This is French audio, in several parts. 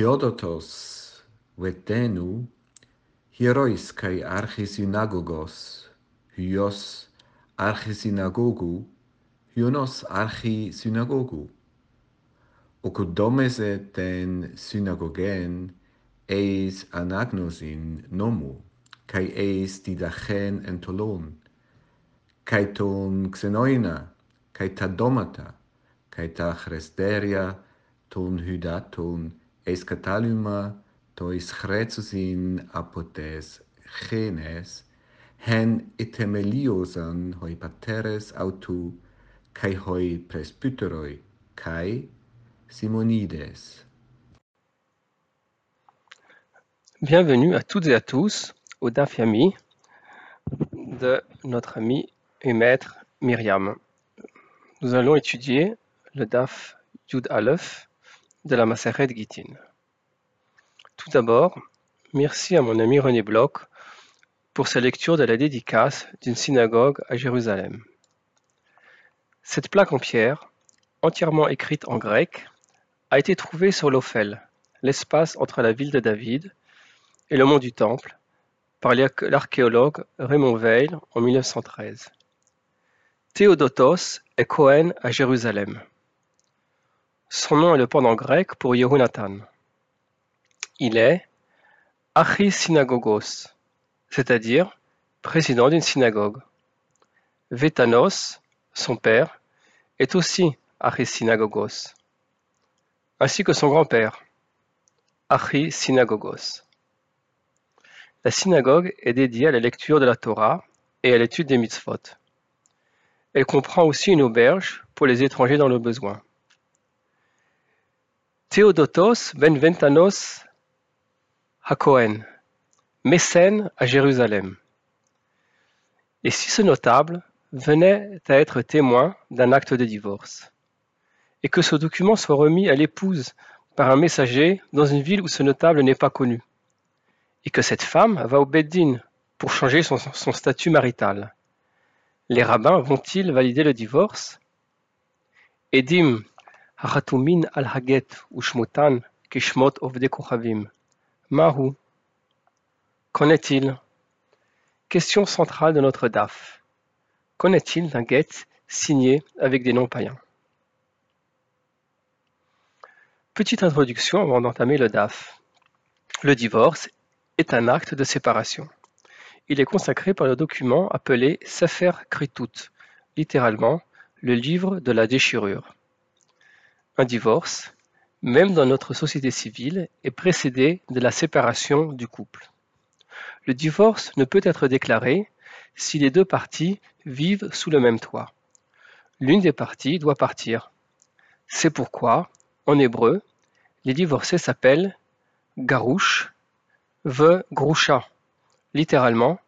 Theodotos vetenu hierois kai archisynagogos hyos archisynagogu hyonos archisynagogu okodomes ten synagogen eis anagnosin nomu kai eis didachen entolon kai ton xenoina kai ta domata kai ta chresteria ton hydaton εσκατάλυμα tois chrezus in apotes genes hen etemeliosan hoi pateres autu, kai hoi presbyteroi, kai Simonides. Bienvenue à toutes et à tous au Dafyami de notre ami et maître Myriam. Nous allons étudier le Daf Yud Aleph, de la Maseret Gitin. Tout d'abord, merci à mon ami René Bloch pour sa lecture de la dédicace d'une synagogue à Jérusalem. Cette plaque en pierre, entièrement écrite en grec, a été trouvée sur l'Ophel, l'espace entre la ville de David et le mont du Temple, par l'archéologue Raymond Weil en 1913. Théodotos est Cohen à Jérusalem. Son nom est le pendant grec pour Yehunatan. Il est archisynagogos, c'est-à-dire président d'une synagogue. Vétanos, son père, est aussi archisynagogos, ainsi que son grand-père, archisynagogos. La synagogue est dédiée à la lecture de la Torah et à l'étude des mitzvot. Elle comprend aussi une auberge pour les étrangers dans le besoin. Théodotos ben Ventanos Hakohen, mécène à Jérusalem. Et si ce notable venait à être témoin d'un acte de divorce, et que ce document soit remis à l'épouse par un messager dans une ville où ce notable n'est pas connu, et que cette femme va au Beddin pour changer son, son statut marital. Les rabbins vont-ils valider le divorce? Edim Mahu. Qu'en est-il Question centrale de notre DAF. Qu'en est-il d'un get signé avec des noms païens Petite introduction avant d'entamer le DAF. Le divorce est un acte de séparation. Il est consacré par le document appelé Sefer Kritut, littéralement le livre de la déchirure. Un divorce, même dans notre société civile, est précédé de la séparation du couple. Le divorce ne peut être déclaré si les deux parties vivent sous le même toit. L'une des parties doit partir. C'est pourquoi, en hébreu, les divorcés s'appellent garouche, ve grusha, littéralement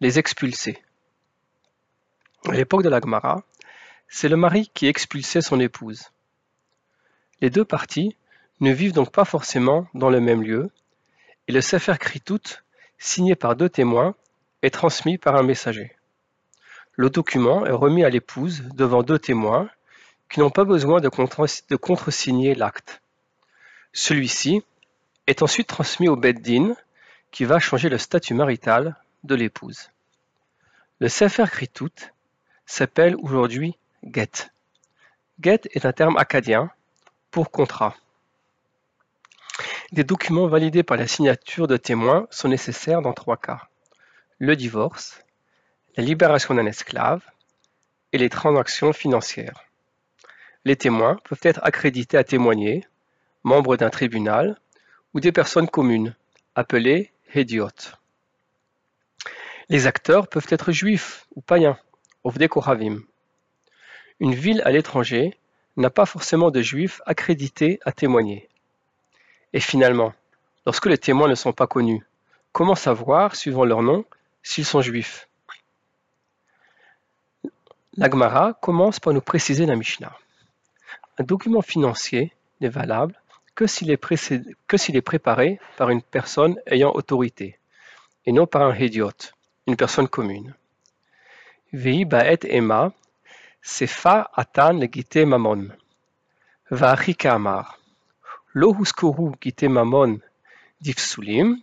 les expulsés. À l'époque de la Gemara, c'est le mari qui expulsait son épouse. Les deux parties ne vivent donc pas forcément dans le même lieu, et le Sefer Kritut, signé par deux témoins, est transmis par un messager. Le document est remis à l'épouse devant deux témoins qui n'ont pas besoin de, contre- contresigner l'acte. Celui-ci est ensuite transmis au Beddin qui va changer le statut marital de l'épouse. Le Sefer Kritut s'appelle aujourd'hui get. Get est un terme acadien contrat. Des documents validés par la signature de témoins sont nécessaires dans trois cas. Le divorce, la libération d'un esclave et les transactions financières. Les témoins peuvent être accrédités à témoigner, membres d'un tribunal ou des personnes communes, appelées hédiotes. Les acteurs peuvent être juifs ou païens, Ovdei Kohavim. Une ville à l'étranger n'a pas forcément de juifs accrédités à témoigner. Et finalement, lorsque les témoins ne sont pas connus, comment savoir, suivant leur nom, s'ils sont juifs? L'Agmara commence par nous préciser la Mishnah. Un document financier n'est valable que s'il est, préparé par une personne ayant autorité, et non par un hédiote, une personne commune. Vehi ba'et ema, sefa atan legite mamon. Va'achika amar. לא הוזכרו גיטי ממון דפסולים,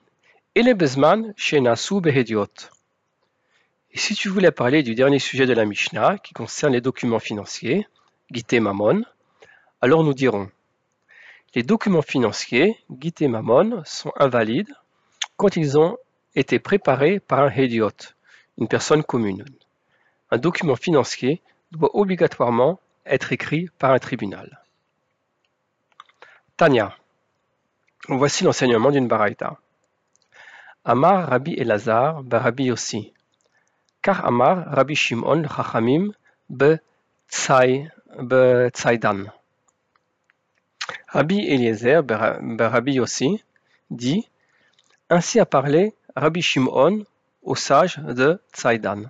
אלא בזמן שנעשו בהדיוט. Et si tu voulais parler du dernier sujet de la Mishnah, qui concerne les documents financiers, Gité Mamon, alors nous dirons les documents financiers, Gité Mamon, sont invalides quand ils ont été préparés par un Hédiot, une personne commune. Un document financier doit obligatoirement être écrit par un tribunal. Tania. Voici l'enseignement d'une baraita. Amar Rabbi Elazar, Rabbi Yossi. Car Amar Rabbi Shimon Chachamim be Tzaidan. Rabbi Eliezer Rabbi Yossi dit Ainsi a parlé Rabbi Shimon au sage de Tzaidan.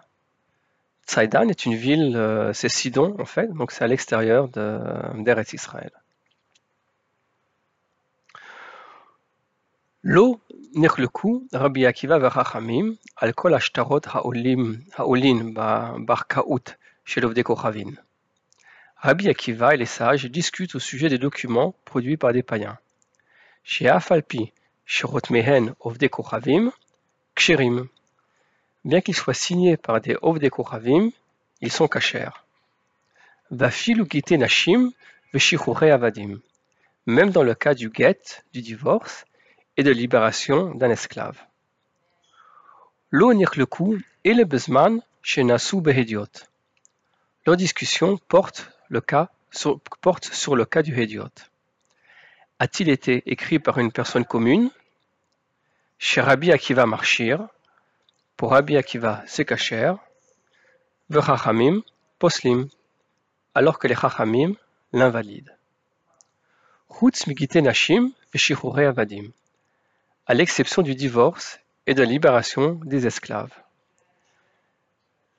Tzaidan est une ville, euh, c'est Sidon en fait, donc c'est à l'extérieur d'Eretz Israël. Lo נחלקו רבי עקיבא וחכמים על כל השטרות העולים בערכאות של עובדי כוכבים. Rabbi Akiva et les sages discutent au sujet des documents produits par des païens. Chez Afalpi, Shirot Mehen Ovde Kochavim, Ksherim. Bien qu'ils soient signés par des Ovde ils sont Veshichore Avadim. Même dans le cas du get, du divorce, et de libération d'un esclave. Lo Nirleku et le Bezman chez Nasu Behediot. Leur discussion porte, le cas, sur, porte sur le cas du Hediot. A-t-il été écrit par une personne commune? Chez Rabbi Akiva Marshir, pour Rabbi Akiva c'est Kacher, Vechachamim Poslim, alors que les Chachamim l'invalident. Chutz Migite Nashim Avadim à l'exception du divorce et de la libération des esclaves.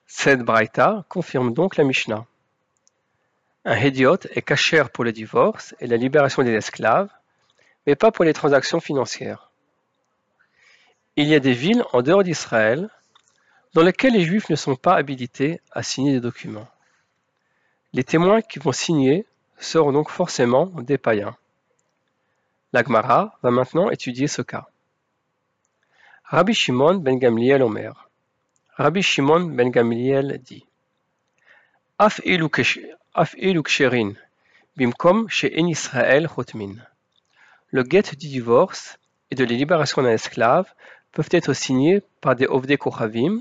Cette braïta confirme donc la Mishnah. Un hédiot est cachère pour le divorce et la libération des esclaves, mais pas pour les transactions financières. Il y a des villes en dehors d'Israël dans lesquelles les Juifs ne sont pas habilités à signer des documents. Les témoins qui vont signer seront donc forcément des païens. L'Agmara va maintenant étudier ce cas. Rabbi Shimon ben Gamliel Omer. Rabbi Shimon ben Gamliel dit Af bimkom she'en Israël chotmin. Le guet du divorce et de la libération d'un esclave peuvent être signés par des ovdei kochavim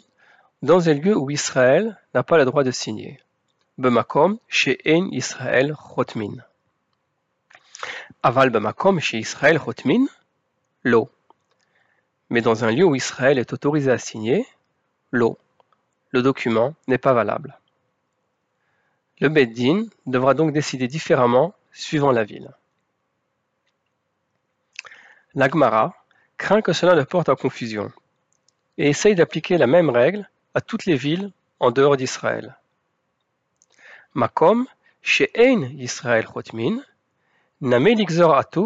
dans un lieu où Israël n'a pas le droit de signer. Bemakom she'en Israël chotmin. Aval bemakom chez Israël chotmin, l'eau mais dans un lieu où Israël est autorisé à signer, l'eau, le document n'est pas valable. Le Beddin devra donc décider différemment suivant la ville. L'Agmara craint que cela ne porte à confusion et essaye d'appliquer la même règle à toutes les villes en dehors d'Israël. Makom, she'ein Israël chotmin, atu,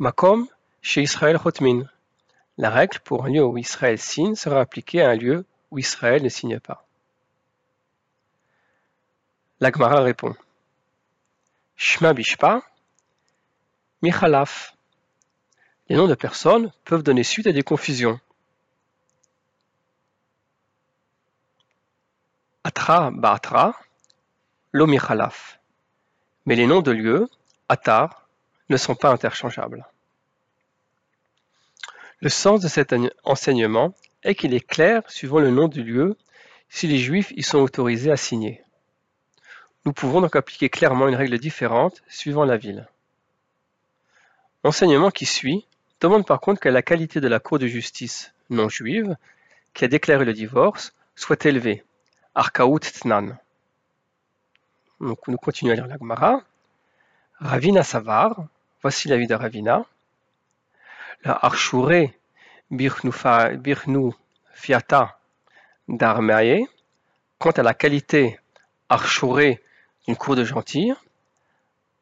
makom, Israël chotmin. La règle pour un lieu où Israël signe sera appliquée à un lieu où Israël ne signe pas. L'Agmara répond Shma Bishpa, Michalaf. Les noms de personnes peuvent donner suite à des confusions. Atra Ba'atra, Lo Michalaf. Mais les noms de lieux, Atar, ne sont pas interchangeables. Le sens de cet enseignement est qu'il est clair, suivant le nom du lieu, si les Juifs y sont autorisés à signer. Nous pouvons donc appliquer clairement une règle différente suivant la ville. L'enseignement qui suit demande par contre que la qualité de la Cour de justice non juive, qui a déclaré le divorce, soit élevée. Arkaout Tnan. Donc nous continuons à lire la Gemara. Ravina Savar, voici la vie de Ravina. La Arshuré Birnu Fiata d'Armae, quant à la qualité Arshuré d'une cour de gentil,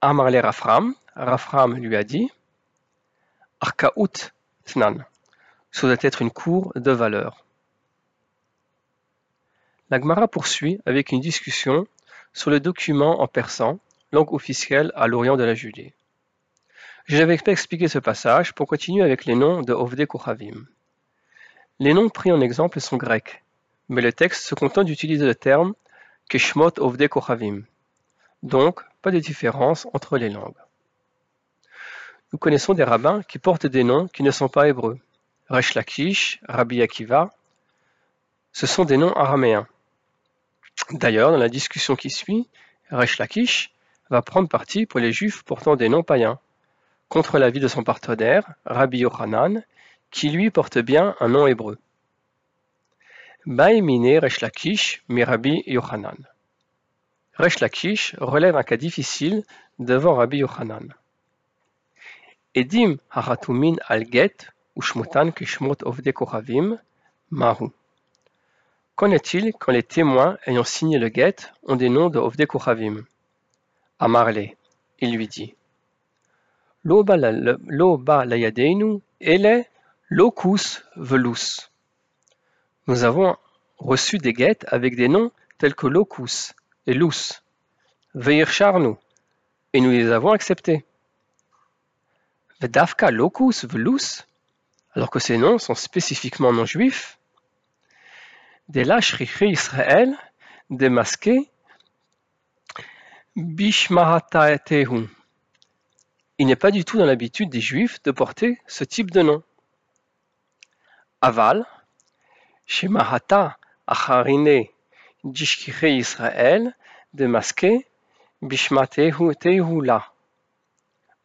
Amarle Rafram, Rafram lui a dit Arkaout Tnan, doit être une cour de valeur. La Gemara poursuit avec une discussion sur le document en persan, langue officielle à l'orient de la Judée. Je n'avais pas expliqué ce passage pour continuer avec les noms de Ovde Kochavim. Les noms pris en exemple sont grecs, mais le texte se contente d'utiliser le terme Keshmot Ovde Kochavim. Donc, pas de différence entre les langues. Nous connaissons des rabbins qui portent des noms qui ne sont pas hébreux. Resh Lakish, Rabbi Akiva, ce sont des noms araméens. D'ailleurs, dans la discussion qui suit, Resh Lakish va prendre parti pour les juifs portant des noms païens, contre l'avis de son partenaire, Rabbi Yochanan, qui lui porte bien un nom hébreu. Baïmine Resh Lakish, mi Rabbi Yochanan. Resh Lakish relève un cas difficile devant Rabbi Yochanan. Edim haratumin al get ushmotan kishmot ovde kochavim mahu. Qu'en est-il quand les témoins ayant signé le get ont des noms de ovde kochavim Amarle, il lui dit. Lo ba ele locus velus. Nous avons reçu des guettes avec des noms tels que locus et lus, veir charnu, et nous les avons acceptés. Vedavka locus velus, alors que ces noms sont spécifiquement non juifs, des lashrichi Israël, démasqués, bishmahatatehu. Il n'est pas du tout dans l'habitude des juifs de porter ce type de nom. Aval, shemahata acharine dishkiche Israël, démasqué, bishmatehu la.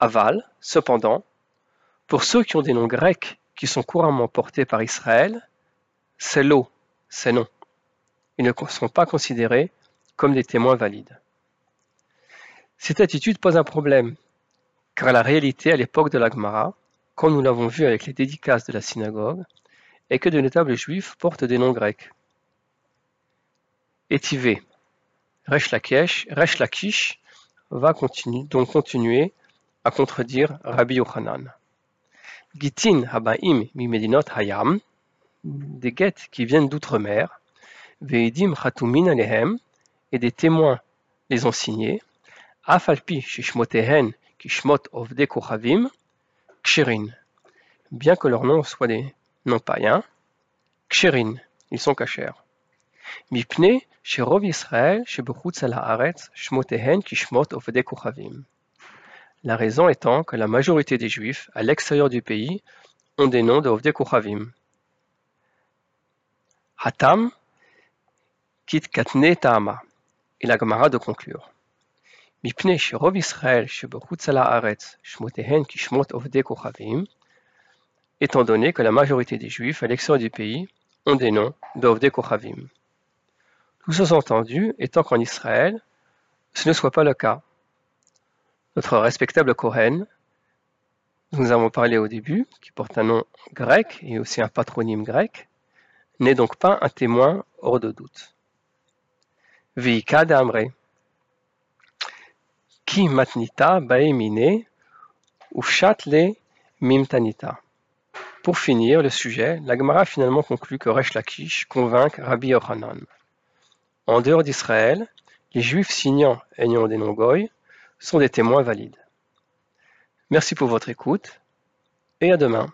Aval, cependant, pour ceux qui ont des noms grecs qui sont couramment portés par Israël, c'est l'eau, c'est non. Ils ne sont pas considérés comme des témoins valides. Cette attitude pose un problème, car la réalité à l'époque de l'Agmara, comme nous l'avons vu avec les dédicaces de la synagogue, est que de notables juifs portent des noms grecs. Étivé, Resh Lakish va donc continuer à contredire Rabbi Yochanan. Gitin habaim mi hayam, des guettes qui viennent d'outre-mer, veidim chatumin alehem, et des témoins les ont signés, afalpi shishmotehen kishmot ovde kochavim, ksherin, bien que leurs noms soient des noms païens, ksherin, ils sont cachers. Mipne sherov Israël shebechutz al haaretz shmotehen kishmot ovde kochavim. La raison étant que la majorité des Juifs à l'extérieur du pays ont des noms de. Hatam kit katne ta'ama. Et la Gemara de conclure. Israël shebechutz haaretz shmotehen kishmot ovde kochavim, étant donné que la majorité des Juifs à l'extérieur du pays ont des noms d'Ovde Kochavim. Tout sous-entendu étant qu'en Israël, ce ne soit pas le cas. Notre respectable Kohen, nous avons parlé au début, qui porte un nom grec et aussi un patronyme grec, n'est donc pas un témoin hors de doute. Vika d'Amre. Ki matnita baemine ufshatle mimtanita. Pour finir le sujet, la Gemara finalement conclut que Resh Lakish convainc Rabbi Yochanan. En dehors d'Israël, les Juifs signant ayant des goy sont des témoins valides. Merci pour votre écoute et à demain.